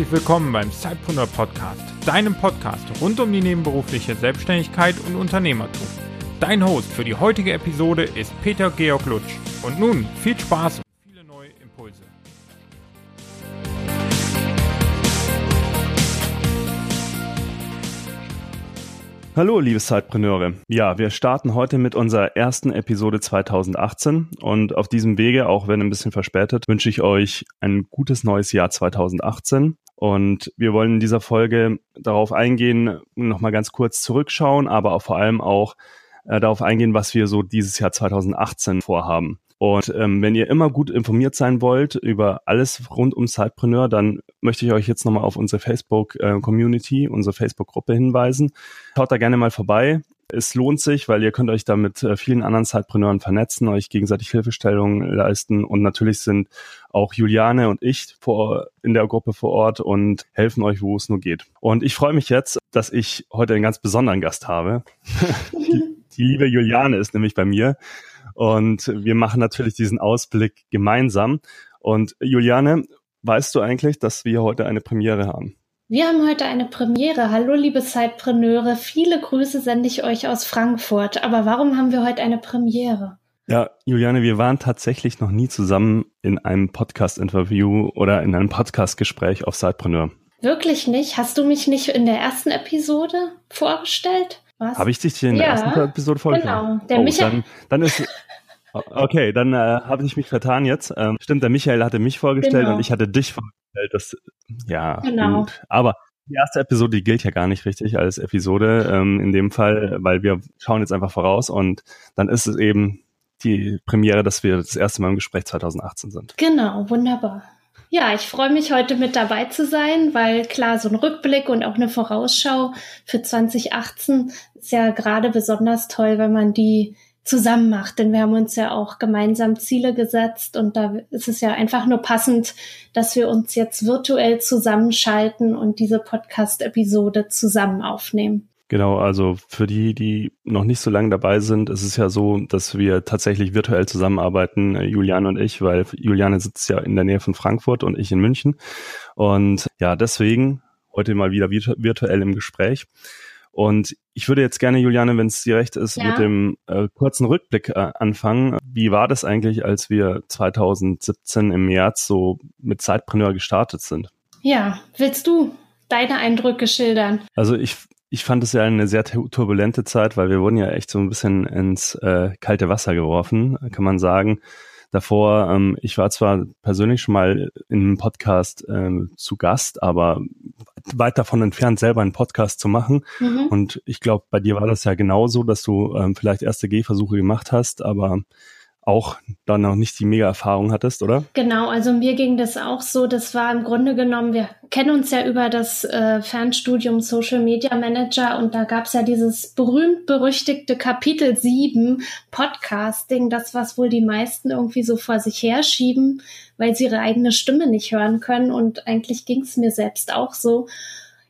Herzlich willkommen beim Zeitpreneur Podcast, deinem Podcast rund um die nebenberufliche Selbstständigkeit und Unternehmertum. Dein Host für die heutige Episode ist Peter Georg Lutsch. Und nun viel Spaß Hallo, liebe Zeitpreneure. Ja, wir starten heute mit unserer ersten Episode 2018 und auf diesem Wege, auch wenn ein bisschen verspätet, wünsche ich euch ein gutes neues Jahr 2018 und wir wollen in dieser Folge darauf eingehen, nochmal ganz kurz zurückschauen, aber auch vor allem auch äh, darauf eingehen, was wir so dieses Jahr 2018 vorhaben. Und ähm, wenn ihr immer gut informiert sein wollt über alles rund um Sidepreneur, dann möchte ich euch jetzt nochmal auf unsere Facebook-Community, äh, unsere Facebook-Gruppe hinweisen. Schaut da gerne mal vorbei. Es lohnt sich, weil ihr könnt euch da mit äh, vielen anderen Zeitpreneuren vernetzen, euch gegenseitig Hilfestellungen leisten und natürlich sind auch Juliane und ich vor, in der Gruppe vor Ort und helfen euch, wo es nur geht. Und ich freue mich jetzt, dass ich heute einen ganz besonderen Gast habe. die, liebe Juliane ist nämlich bei mir und wir machen natürlich diesen Ausblick gemeinsam. Und Juliane, weißt du eigentlich, dass wir heute eine Premiere haben? Wir haben heute eine Premiere. Hallo, liebe Zeitpreneure. Viele Grüße sende ich euch aus Frankfurt. Aber warum haben wir heute eine Premiere? Ja, Juliane, wir waren tatsächlich noch nie zusammen in einem Podcast-Interview oder in einem Podcast-Gespräch auf Zeitpreneur. Wirklich nicht? Hast du mich nicht in der ersten Episode vorgestellt? Was? Habe ich dich in der ja, ersten Episode vorgestellt? Genau. Der oh, Michael. Dann, dann ist Okay, dann äh, habe ich mich vertan jetzt. Ähm, stimmt, der Michael hatte mich vorgestellt genau. und ich hatte dich vorgestellt. Das, ja, genau. Gut. Aber die erste Episode, die gilt ja gar nicht richtig als Episode ähm, in dem Fall, weil wir schauen jetzt einfach voraus und dann ist es eben die Premiere, dass wir das erste Mal im Gespräch 2018 sind. Genau, wunderbar. Ja, ich freue mich heute mit dabei zu sein, weil klar, so ein Rückblick und auch eine Vorausschau für 2018 ist ja gerade besonders toll, wenn man die zusammen macht. Denn wir haben uns ja auch gemeinsam Ziele gesetzt und da ist es ja einfach nur passend, dass wir uns jetzt virtuell zusammenschalten und diese Podcast-Episode zusammen aufnehmen. Genau, also für die, die noch nicht so lange dabei sind, ist es ja so, dass wir tatsächlich virtuell zusammenarbeiten, äh, Juliane und ich, weil Juliane sitzt ja in der Nähe von Frankfurt und ich in München. Und ja, deswegen heute mal wieder virtuell im Gespräch. Und ich würde jetzt gerne, Juliane, wenn es dir recht ist, ja. mit dem äh, kurzen Rückblick äh, anfangen. Wie war das eigentlich, als wir 2017 im März so mit Zeitpreneur gestartet sind? Ja, willst du deine Eindrücke schildern? Also ich, ich fand es ja eine sehr turbulente Zeit, weil wir wurden ja echt so ein bisschen ins äh, kalte Wasser geworfen, kann man sagen davor, ähm, ich war zwar persönlich schon mal in einem Podcast ähm, zu Gast, aber weit davon entfernt, selber einen Podcast zu machen. Mhm. Und ich glaube, bei dir war das ja genauso, dass du ähm, vielleicht erste Gehversuche gemacht hast, aber auch dann noch nicht die Mega-Erfahrung hattest, oder? Genau, also mir ging das auch so. Das war im Grunde genommen, wir kennen uns ja über das äh, Fernstudium Social Media Manager und da gab es ja dieses berühmt-berüchtigte Kapitel 7 Podcasting, das, was wohl die meisten irgendwie so vor sich herschieben, weil sie ihre eigene Stimme nicht hören können. Und eigentlich ging es mir selbst auch so.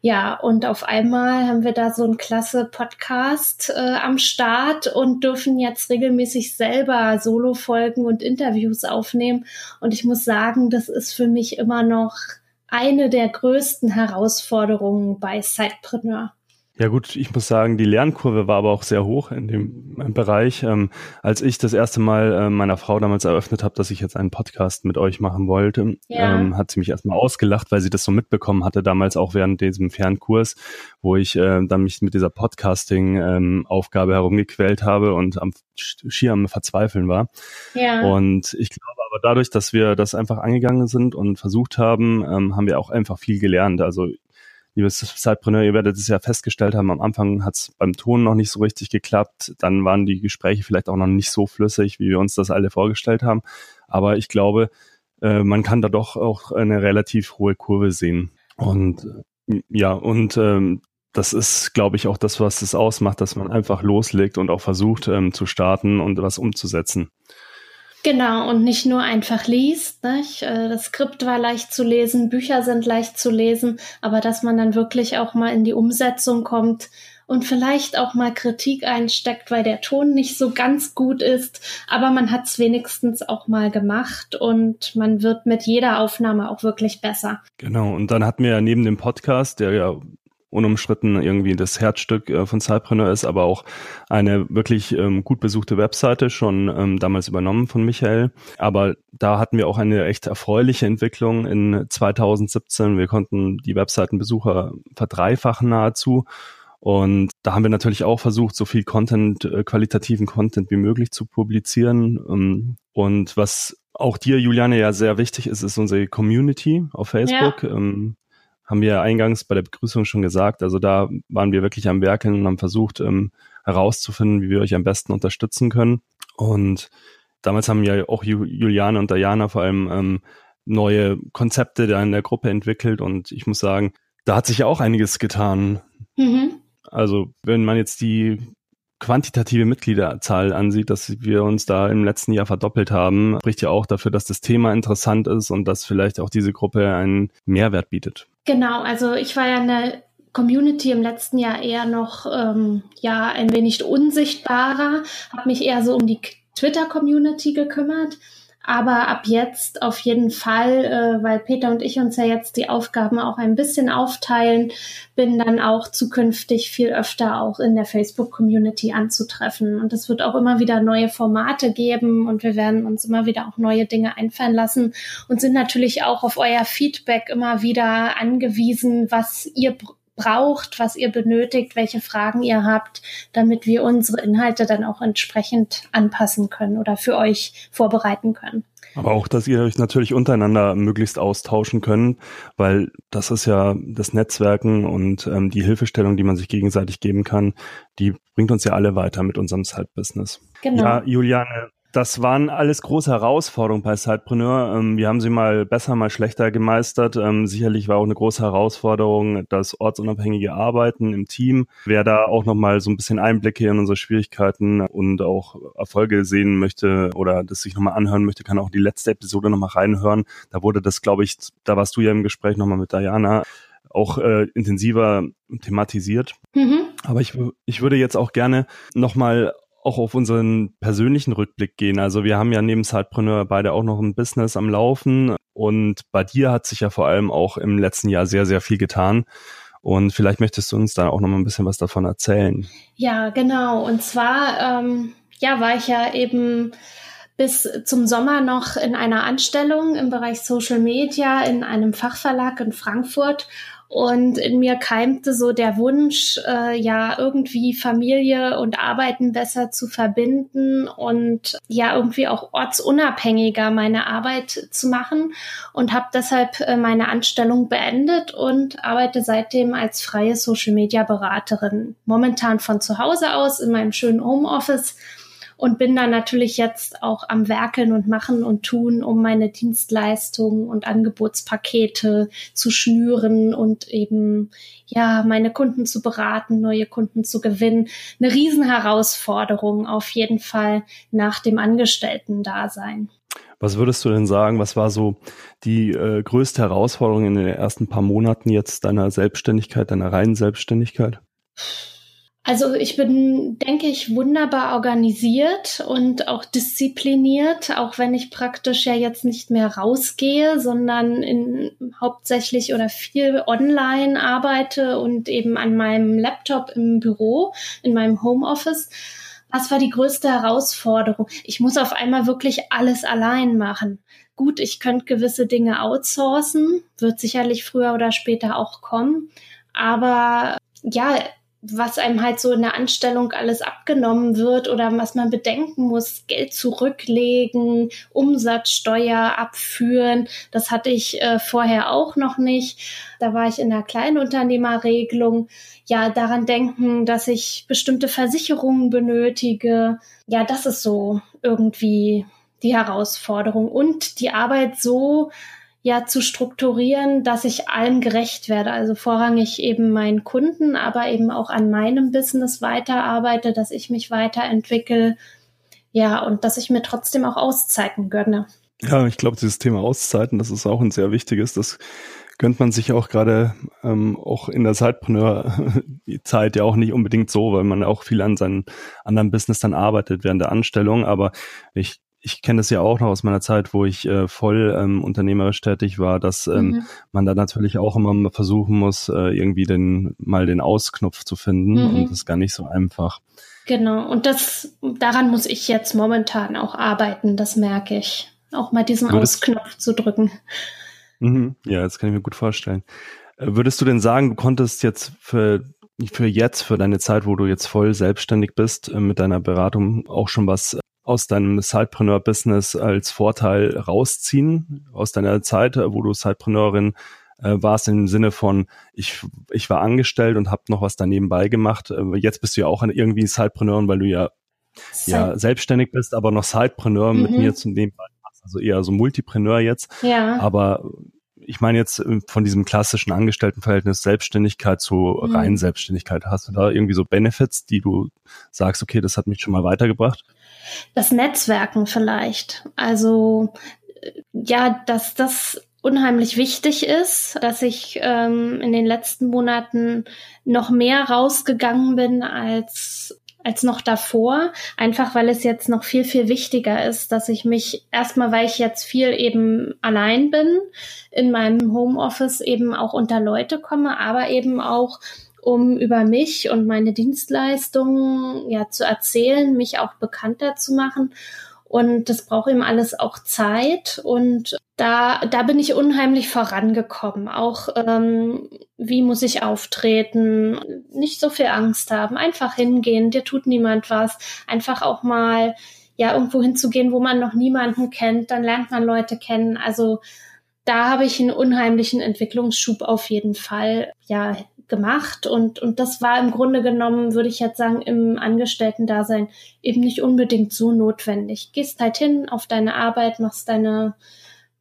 Ja, und auf einmal haben wir da so ein klasse Podcast äh, am Start und dürfen jetzt regelmäßig selber Solo-Folgen und Interviews aufnehmen. Und ich muss sagen, das ist für mich immer noch eine der größten Herausforderungen bei Sidepreneur. Ja gut, ich muss sagen, die Lernkurve war aber auch sehr hoch in dem Bereich. Ähm, als ich das erste Mal äh, meiner Frau damals eröffnet habe, dass ich jetzt einen Podcast mit euch machen wollte, ja. ähm, hat sie mich erstmal ausgelacht, weil sie das so mitbekommen hatte, damals auch während diesem Fernkurs, wo ich äh, dann mich mit dieser Podcasting-Aufgabe ähm, herumgequält habe und am schier am Verzweifeln war. Ja. Und ich glaube aber dadurch, dass wir das einfach angegangen sind und versucht haben, ähm, haben wir auch einfach viel gelernt. Also liebes Zeitpreneur, ihr werdet es ja festgestellt haben, am Anfang hat es beim Ton noch nicht so richtig geklappt. Dann waren die Gespräche vielleicht auch noch nicht so flüssig, wie wir uns das alle vorgestellt haben. Aber ich glaube, äh, man kann da doch auch eine relativ hohe Kurve sehen. Und äh, ja, und ähm, das ist, glaube ich, auch das, was es ausmacht, dass man einfach loslegt und auch versucht ähm, zu starten und was umzusetzen. Genau, und nicht nur einfach liest. Nicht? Äh, das Skript war leicht zu lesen, Bücher sind leicht zu lesen, aber dass man dann wirklich auch mal in die Umsetzung kommt und vielleicht auch mal Kritik einsteckt, weil der Ton nicht so ganz gut ist. Aber man hat es wenigstens auch mal gemacht und man wird mit jeder Aufnahme auch wirklich besser. Genau. Und dann hatten wir ja neben dem Podcast, der ja unumstritten irgendwie das Herzstück äh, von Cypreneur ist, aber auch eine wirklich ähm, gut besuchte Webseite, schon ähm, damals übernommen von Michael. Aber da hatten wir auch eine echt erfreuliche Entwicklung in 2017. Wir konnten die Webseitenbesucher verdreifachen nahezu. Und da haben wir natürlich auch versucht, so viel Content, äh, qualitativen Content wie möglich zu publizieren. Ähm, und was auch dir, Juliane, ja sehr wichtig ist, ist unsere Community auf Facebook. Ja. Ähm, haben wir eingangs bei der Begrüßung schon gesagt. Also da waren wir wirklich am Werken und haben versucht ähm, herauszufinden, wie wir euch am besten unterstützen können. Und damals haben ja auch Juliane und Diana vor allem ähm, neue Konzepte da in der Gruppe entwickelt und ich muss sagen, da hat sich ja auch einiges getan. Mhm. Also wenn man jetzt die quantitative Mitgliederzahl ansieht, dass wir uns da im letzten Jahr verdoppelt haben, spricht ja auch dafür, dass das Thema interessant ist und dass vielleicht auch diese Gruppe einen Mehrwert bietet. Genau, also ich war ja in der Community im letzten Jahr eher noch ähm, ja ein wenig unsichtbarer, habe mich eher so um die Twitter-Community gekümmert. Aber ab jetzt auf jeden Fall, äh, weil Peter und ich uns ja jetzt die Aufgaben auch ein bisschen aufteilen, bin dann auch zukünftig viel öfter auch in der Facebook-Community anzutreffen. Und es wird auch immer wieder neue Formate geben und wir werden uns immer wieder auch neue Dinge einfallen lassen und sind natürlich auch auf euer Feedback immer wieder angewiesen, was ihr braucht, was ihr benötigt, welche Fragen ihr habt, damit wir unsere Inhalte dann auch entsprechend anpassen können oder für euch vorbereiten können. Aber auch, dass ihr euch natürlich untereinander möglichst austauschen könnt, weil das ist ja das Netzwerken und ähm, die Hilfestellung, die man sich gegenseitig geben kann, die bringt uns ja alle weiter mit unserem Side-Business. Genau. Ja, Juliane, das waren alles große Herausforderungen bei Sidepreneur. Ähm, wir haben sie mal besser, mal schlechter gemeistert. Ähm, sicherlich war auch eine große Herausforderung das ortsunabhängige Arbeiten im Team. Wer da auch nochmal so ein bisschen Einblicke in unsere Schwierigkeiten und auch Erfolge sehen möchte oder das sich nochmal anhören möchte, kann auch die letzte Episode nochmal reinhören. Da wurde das, glaube ich, da warst du ja im Gespräch nochmal mit Diana, auch äh, intensiver thematisiert. Mhm. Aber ich, ich würde jetzt auch gerne nochmal auch auf unseren persönlichen Rückblick gehen. Also wir haben ja neben Sidepreneur beide auch noch ein Business am Laufen und bei dir hat sich ja vor allem auch im letzten Jahr sehr, sehr viel getan. Und vielleicht möchtest du uns da auch noch mal ein bisschen was davon erzählen. Ja, genau. Und zwar, ähm, ja, war ich ja eben bis zum Sommer noch in einer Anstellung im Bereich Social Media in einem Fachverlag in Frankfurt und in mir keimte so der Wunsch, äh, ja, irgendwie Familie und Arbeiten besser zu verbinden und ja, irgendwie auch ortsunabhängiger meine Arbeit zu machen und habe deshalb äh, meine Anstellung beendet und arbeite seitdem als freie Social-Media-Beraterin. Momentan von zu Hause aus in meinem schönen Homeoffice und bin dann natürlich jetzt auch am Werkeln und Machen und Tun, um meine Dienstleistungen und Angebotspakete zu schnüren und eben ja meine Kunden zu beraten, neue Kunden zu gewinnen. Eine Riesenherausforderung auf jeden Fall nach dem Angestellten-Dasein. Was würdest du denn sagen, was war so die äh, größte Herausforderung in den ersten paar Monaten jetzt deiner Selbstständigkeit, deiner reinen Selbstständigkeit? Also ich bin, denke ich, wunderbar organisiert und auch diszipliniert, auch wenn ich praktisch ja jetzt nicht mehr rausgehe, sondern in, hauptsächlich oder viel online arbeite und eben an meinem Laptop im Büro, in meinem Homeoffice. Was war die größte Herausforderung? Ich muss auf einmal wirklich alles allein machen. Gut, ich könnte gewisse Dinge outsourcen, wird sicherlich früher oder später auch kommen. Aber ja, was einem halt so in der Anstellung alles abgenommen wird oder was man bedenken muss, Geld zurücklegen, Umsatzsteuer abführen. Das hatte ich äh, vorher auch noch nicht. Da war ich in der Kleinunternehmerregelung. Ja, daran denken, dass ich bestimmte Versicherungen benötige. Ja, das ist so irgendwie die Herausforderung und die Arbeit so ja zu strukturieren, dass ich allem gerecht werde. Also vorrangig eben meinen Kunden, aber eben auch an meinem Business weiterarbeite, dass ich mich weiterentwickle. Ja, und dass ich mir trotzdem auch Auszeiten gönne. Ja, ich glaube, dieses Thema Auszeiten, das ist auch ein sehr wichtiges. Das gönnt man sich auch gerade ähm, auch in der Sidepreneur-Zeit ja auch nicht unbedingt so, weil man auch viel an seinem anderen Business dann arbeitet während der Anstellung. Aber ich ich kenne das ja auch noch aus meiner Zeit, wo ich äh, voll ähm, unternehmerisch tätig war, dass ähm, mhm. man da natürlich auch immer versuchen muss, äh, irgendwie den mal den Ausknopf zu finden mhm. und das ist gar nicht so einfach. Genau, und das daran muss ich jetzt momentan auch arbeiten, das merke ich. Auch mal diesen Würdest, Ausknopf zu drücken. Mhm, ja, das kann ich mir gut vorstellen. Äh, würdest du denn sagen, du konntest jetzt für für jetzt, für deine Zeit, wo du jetzt voll selbstständig bist, äh, mit deiner Beratung auch schon was aus deinem Sidepreneur-Business als Vorteil rausziehen, aus deiner Zeit, äh, wo du Sidepreneurin äh, warst, im Sinne von, ich, ich war angestellt und habe noch was daneben gemacht. Äh, jetzt bist du ja auch irgendwie Sidepreneurin, weil du ja, ja selbstständig bist, aber noch Sidepreneur mhm. mit mir zum nebenbei also eher so Multipreneur jetzt. Ja. Aber ich meine jetzt äh, von diesem klassischen Angestelltenverhältnis Selbstständigkeit zu mhm. rein Selbstständigkeit. Hast du da irgendwie so Benefits, die du sagst, okay, das hat mich schon mal weitergebracht? Das Netzwerken vielleicht. Also ja, dass das unheimlich wichtig ist, dass ich ähm, in den letzten Monaten noch mehr rausgegangen bin als als noch davor, einfach weil es jetzt noch viel, viel wichtiger ist, dass ich mich erstmal, weil ich jetzt viel eben allein bin, in meinem Homeoffice eben auch unter Leute komme, aber eben auch um über mich und meine Dienstleistungen ja zu erzählen, mich auch bekannter zu machen. Und das braucht eben alles auch Zeit. Und da, da bin ich unheimlich vorangekommen. Auch ähm, wie muss ich auftreten, nicht so viel Angst haben, einfach hingehen, dir tut niemand was, einfach auch mal ja irgendwo hinzugehen, wo man noch niemanden kennt, dann lernt man Leute kennen. Also da habe ich einen unheimlichen Entwicklungsschub auf jeden Fall ja gemacht und, und das war im Grunde genommen, würde ich jetzt sagen, im Angestellten-Dasein eben nicht unbedingt so notwendig. Gehst halt hin auf deine Arbeit, machst deine,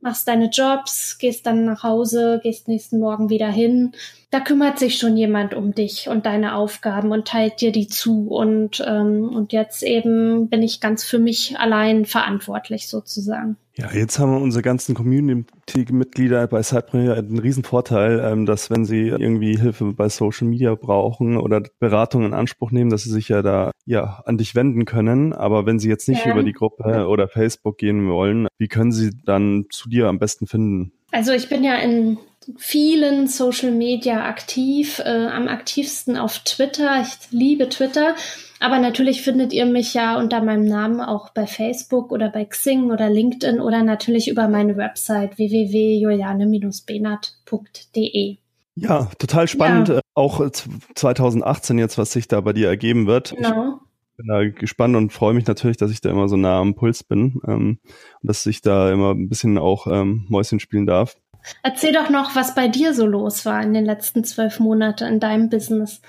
machst deine Jobs, gehst dann nach Hause, gehst nächsten Morgen wieder hin. Da kümmert sich schon jemand um dich und deine Aufgaben und teilt dir die zu. Und, ähm, und jetzt eben bin ich ganz für mich allein verantwortlich sozusagen. Ja, jetzt haben wir unsere ganzen Community-Mitglieder bei Sidepreneur einen riesen Vorteil, ähm, dass wenn sie irgendwie Hilfe bei Social Media brauchen oder Beratung in Anspruch nehmen, dass sie sich ja da ja an dich wenden können. Aber wenn sie jetzt nicht ja. über die Gruppe oder Facebook gehen wollen, wie können sie dann zu dir am besten finden? Also ich bin ja in vielen Social Media aktiv, äh, am aktivsten auf Twitter. Ich liebe Twitter. Aber natürlich findet ihr mich ja unter meinem Namen auch bei Facebook oder bei Xing oder LinkedIn oder natürlich über meine Website www.juliane-benat.de. Ja, total spannend. Ja. Äh, auch 2018 jetzt, was sich da bei dir ergeben wird. Genau. Ich bin da gespannt und freue mich natürlich, dass ich da immer so nah am Puls bin ähm, und dass ich da immer ein bisschen auch ähm, Mäuschen spielen darf. Erzähl doch noch, was bei dir so los war in den letzten zwölf Monaten in deinem Business.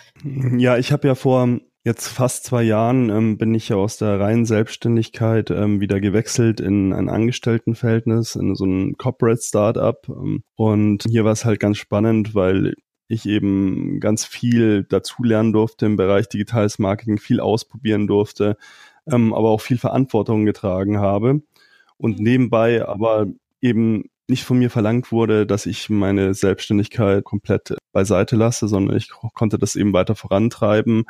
Ja, ich habe ja vor jetzt fast zwei Jahren ähm, bin ich ja aus der reinen Selbstständigkeit ähm, wieder gewechselt in ein Angestelltenverhältnis, in so ein Corporate Startup. Ähm, und hier war es halt ganz spannend, weil ich eben ganz viel dazulernen durfte im Bereich digitales Marketing, viel ausprobieren durfte, ähm, aber auch viel Verantwortung getragen habe. Und mhm. nebenbei aber eben nicht von mir verlangt wurde, dass ich meine Selbstständigkeit komplett beiseite lasse, sondern ich konnte das eben weiter vorantreiben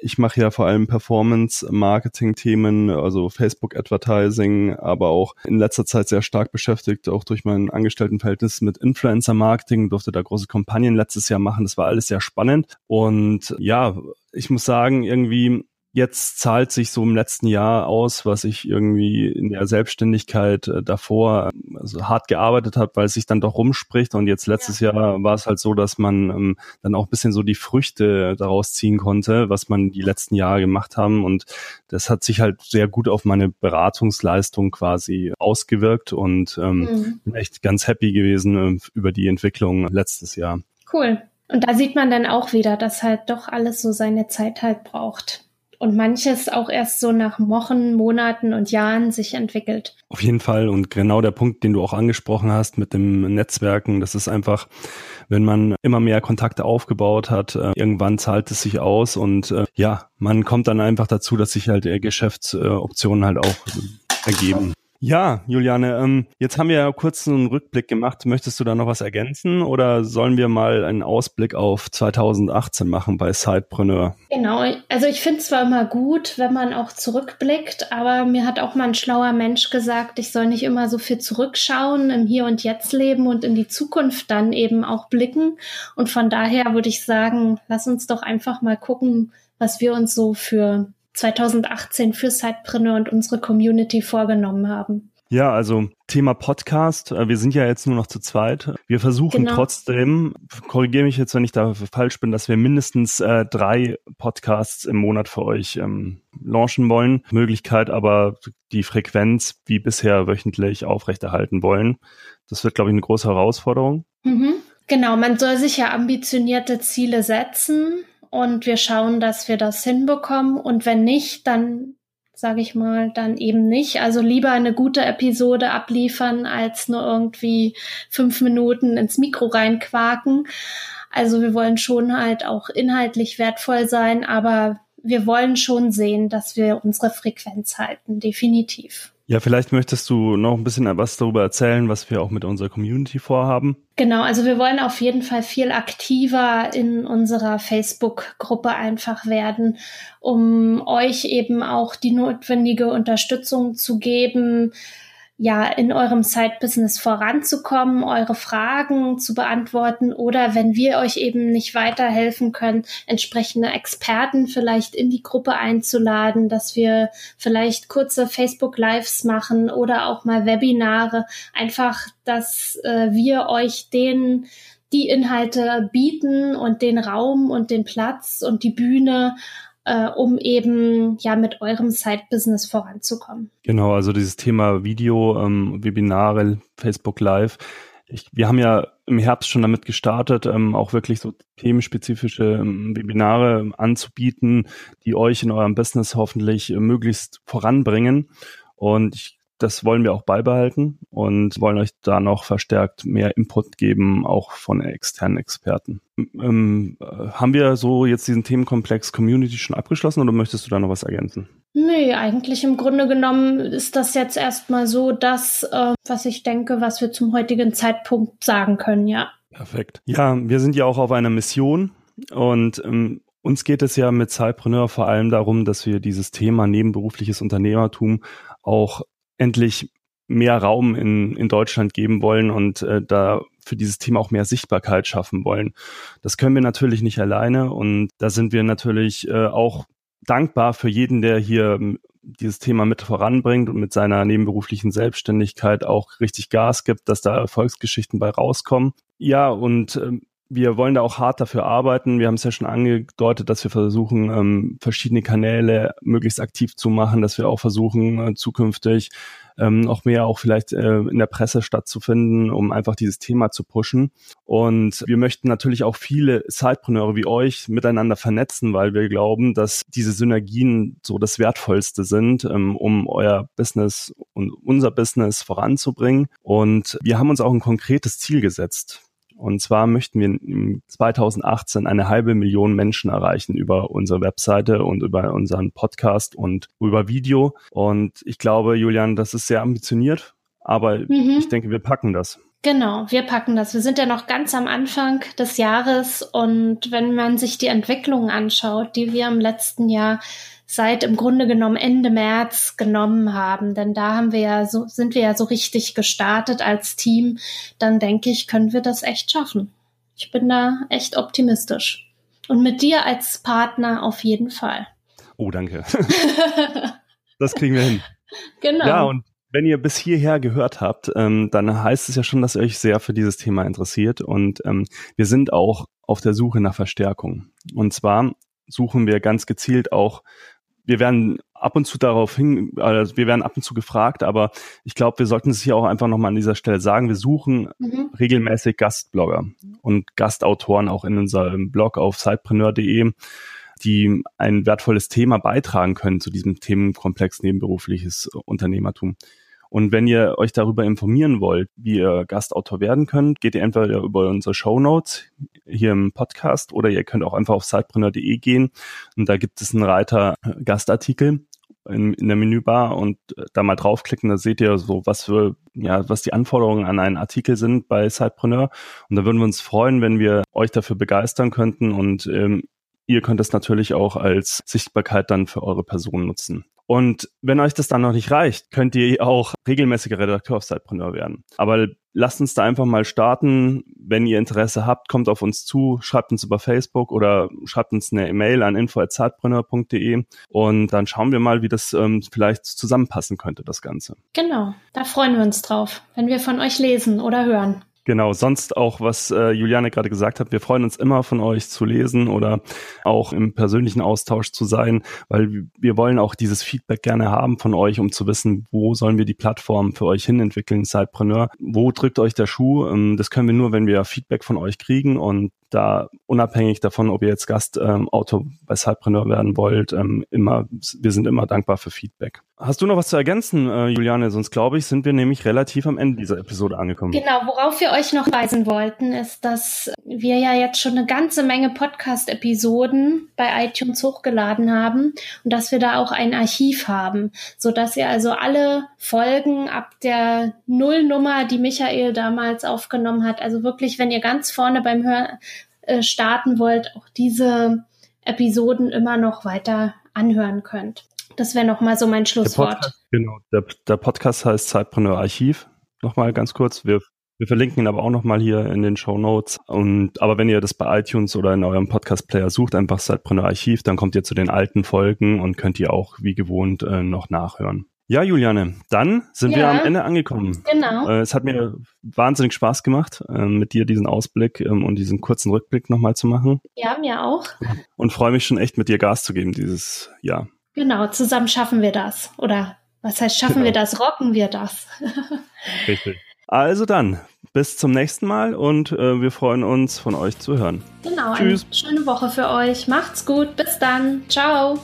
ich mache ja vor allem Performance-Marketing-Themen, also Facebook-Advertising, aber auch in letzter Zeit sehr stark beschäftigt, auch durch mein Angestelltenverhältnis mit Influencer-Marketing, durfte da große Kampagnen letztes Jahr machen. Das war alles sehr spannend. Und ja, ich muss sagen, irgendwie jetzt zahlt sich so im letzten Jahr aus, was ich irgendwie in der Selbstständigkeit äh, davor also hart gearbeitet habe, weil es sich dann doch rumspricht. Und jetzt letztes ja. Jahr war es halt so, dass man ähm, dann auch bisschen so die Früchte daraus ziehen konnte, was man die letzten Jahre gemacht haben. Und das hat sich halt sehr gut auf meine Beratungsleistung quasi ausgewirkt und ähm, mhm. bin echt ganz happy gewesen äh, über die Entwicklung letztes Jahr. Cool. Und da sieht man dann auch wieder, dass halt doch alles so seine Zeit halt braucht und manches auch erst so nach Wochen, Monaten und Jahren sich entwickelt. Auf jeden Fall und genau der Punkt, den du auch angesprochen hast mit dem Netzwerken, das ist einfach, wenn man immer mehr Kontakte aufgebaut hat, äh, irgendwann zahlt es sich aus und äh, ja, man kommt dann einfach dazu, dass sich halt Geschäftsoptionen halt auch ergeben. Ja, Juliane, ähm, jetzt haben wir ja kurz einen Rückblick gemacht. Möchtest du da noch was ergänzen oder sollen wir mal einen Ausblick auf 2018 machen bei Sidepreneur? Genau, also ich finde es zwar immer gut, wenn man auch zurückblickt, aber mir hat auch mal ein schlauer Mensch gesagt, ich soll nicht immer so viel zurückschauen, im Hier und Jetzt leben und in die Zukunft dann eben auch blicken. Und von daher würde ich sagen, lass uns doch einfach mal gucken, was wir uns so für 2018 für Sidepreneur und unsere Community vorgenommen haben. Ja, also Thema Podcast. Äh, wir sind ja jetzt nur noch zu zweit. Wir versuchen genau. trotzdem, korrigiere mich jetzt, wenn ich da falsch bin, dass wir mindestens äh, drei Podcasts im Monat für euch ähm, launchen wollen. Möglichkeit aber die Frequenz wie bisher wöchentlich aufrechterhalten wollen. Das wird, glaube ich, eine große Herausforderung. Mhm. Genau, man soll sich ja ambitionierte Ziele setzen und wir schauen, dass wir das hinbekommen. Und wenn nicht, dann sage ich mal, dann eben nicht. Also lieber eine gute Episode abliefern, als nur irgendwie fünf Minuten ins Mikro reinquaken. Also wir wollen schon halt auch inhaltlich wertvoll sein, aber wir wollen schon sehen, dass wir unsere Frequenz halten, definitiv. Ja, vielleicht möchtest du noch ein bisschen was darüber erzählen, was wir auch mit unserer Community vorhaben. Genau, also wir wollen auf jeden Fall viel aktiver in unserer Facebook-Gruppe einfach werden, um euch eben auch die notwendige Unterstützung zu geben, ja, in eurem Side-Business voranzukommen, eure Fragen zu beantworten oder wenn wir euch eben nicht weiterhelfen können, entsprechende Experten vielleicht in die Gruppe einzuladen, dass wir vielleicht kurze Facebook-Lives machen oder auch mal Webinare, einfach, dass äh, wir euch den die Inhalte bieten und den Raum und den Platz und die Bühne, äh, um eben ja mit eurem Side-Business voranzukommen. Genau, also dieses Thema Video, ähm, Webinare, Facebook Live. Ich, wir haben ja im Herbst schon damit gestartet, ähm, auch wirklich so themenspezifische ähm, Webinare anzubieten, die euch in eurem Business hoffentlich äh, möglichst voranbringen. Und ich das wollen wir auch beibehalten und wollen euch da noch verstärkt mehr Input geben, auch von externen Experten. Ähm, äh, haben wir so jetzt diesen Themenkomplex Community schon abgeschlossen oder möchtest du da noch was ergänzen? Nee, eigentlich im Grunde genommen ist das jetzt erstmal so das, äh, was ich denke, was wir zum heutigen Zeitpunkt sagen können, ja. Perfekt. Ja, wir sind ja auch auf einer Mission und ähm, uns geht es ja mit Zeitpreneur vor allem darum, dass wir dieses Thema nebenberufliches Unternehmertum auch endlich mehr Raum in, in Deutschland geben wollen und äh, da für dieses Thema auch mehr Sichtbarkeit schaffen wollen. Das können wir natürlich nicht alleine und da sind wir natürlich äh, auch dankbar für jeden, der hier ähm, dieses Thema mit voranbringt und mit seiner nebenberuflichen Selbstständigkeit auch richtig Gas gibt, dass da Erfolgsgeschichten bei rauskommen. Ja, und äh, wir wollen da auch hart dafür arbeiten. Wir haben es ja schon angedeutet, dass wir versuchen, ähm, verschiedene Kanäle möglichst aktiv zu machen, dass wir auch versuchen, äh, zukünftig ähm, noch mehr auch vielleicht äh, in der Presse stattzufinden, um einfach dieses Thema zu pushen. Und wir möchten natürlich auch viele Sidepreneure wie euch miteinander vernetzen, weil wir glauben, dass diese Synergien so das Wertvollste sind, ähm, um euer Business und unser Business voranzubringen. Und wir haben uns auch ein konkretes Ziel gesetzt. Und zwar möchten wir im 2018 eine halbe Million Menschen erreichen über unsere Webseite und über unseren Podcast und über Video. Und ich glaube, Julian, das ist sehr ambitioniert, aber mhm. ich denke, wir packen das. Genau, wir packen das. Wir sind ja noch ganz am Anfang des Jahres und wenn man sich die Entwicklungen anschaut, die wir im letzten Jahr seit im Grunde genommen Ende März genommen haben. Denn da haben wir ja so, sind wir ja so richtig gestartet als Team. Dann denke ich, können wir das echt schaffen. Ich bin da echt optimistisch. Und mit dir als Partner auf jeden Fall. Oh, danke. das kriegen wir hin. Genau. Ja, und wenn ihr bis hierher gehört habt, ähm, dann heißt es ja schon, dass ihr euch sehr für dieses Thema interessiert. Und ähm, wir sind auch auf der Suche nach Verstärkung. Und zwar suchen wir ganz gezielt auch wir werden ab und zu darauf hin, also wir werden ab und zu gefragt, aber ich glaube, wir sollten es hier auch einfach nochmal an dieser Stelle sagen. Wir suchen mhm. regelmäßig Gastblogger und Gastautoren auch in unserem Blog auf sidepreneur.de, die ein wertvolles Thema beitragen können zu diesem Themenkomplex nebenberufliches Unternehmertum. Und wenn ihr euch darüber informieren wollt, wie ihr Gastautor werden könnt, geht ihr entweder über unsere Show Notes hier im Podcast oder ihr könnt auch einfach auf sidepreneur.de gehen und da gibt es einen Reiter äh, Gastartikel in, in der Menübar und äh, da mal draufklicken, da seht ihr so, was für, ja, was die Anforderungen an einen Artikel sind bei Sidepreneur. Und da würden wir uns freuen, wenn wir euch dafür begeistern könnten und ähm, ihr könnt es natürlich auch als Sichtbarkeit dann für eure Person nutzen. Und wenn euch das dann noch nicht reicht, könnt ihr auch regelmäßiger Redakteur auf Sidepreneur werden. Aber lasst uns da einfach mal starten. Wenn ihr Interesse habt, kommt auf uns zu, schreibt uns über Facebook oder schreibt uns eine E-Mail an info.zeitpreneur.de und dann schauen wir mal, wie das ähm, vielleicht zusammenpassen könnte, das Ganze. Genau, da freuen wir uns drauf, wenn wir von euch lesen oder hören. Genau, sonst auch, was äh, Juliane gerade gesagt hat, wir freuen uns immer von euch zu lesen oder auch im persönlichen Austausch zu sein, weil wir wollen auch dieses Feedback gerne haben von euch, um zu wissen, wo sollen wir die Plattform für euch hin entwickeln, Sidepreneur, wo drückt euch der Schuh. Ähm, das können wir nur, wenn wir Feedback von euch kriegen und da unabhängig davon, ob ihr jetzt Gastautor ähm, bei Sidepreneur werden wollt, ähm, immer, wir sind immer dankbar für Feedback. Hast du noch was zu ergänzen, äh, Juliane? Sonst glaube ich, sind wir nämlich relativ am Ende dieser Episode angekommen. Genau, worauf wir euch noch weisen wollten, ist, dass wir ja jetzt schon eine ganze Menge Podcast-Episoden bei iTunes hochgeladen haben und dass wir da auch ein Archiv haben, so dass ihr also alle Folgen ab der Nullnummer, die Michael damals aufgenommen hat, also wirklich, wenn ihr ganz vorne beim Hören äh, starten wollt, auch diese Episoden immer noch weiter anhören könnt. Das wäre nochmal so mein Schlusswort. Der Podcast, genau, der, der Podcast heißt Zeitpreneur Archiv. Nochmal ganz kurz. Wir, wir verlinken ihn aber auch nochmal hier in den Show Notes. Und, aber wenn ihr das bei iTunes oder in eurem Podcast-Player sucht, einfach Zeitpreneur Archiv, dann kommt ihr zu den alten Folgen und könnt ihr auch wie gewohnt äh, noch nachhören. Ja, Juliane, dann sind ja, wir am Ende angekommen. Genau. Äh, es hat mir wahnsinnig Spaß gemacht, äh, mit dir diesen Ausblick ähm, und diesen kurzen Rückblick nochmal zu machen. Ja, mir auch. Und freue mich schon echt, mit dir Gas zu geben dieses Jahr. Genau, zusammen schaffen wir das. Oder was heißt schaffen genau. wir das? Rocken wir das. Richtig. Also dann, bis zum nächsten Mal und äh, wir freuen uns, von euch zu hören. Genau, Tschüss. eine schöne Woche für euch. Macht's gut. Bis dann. Ciao.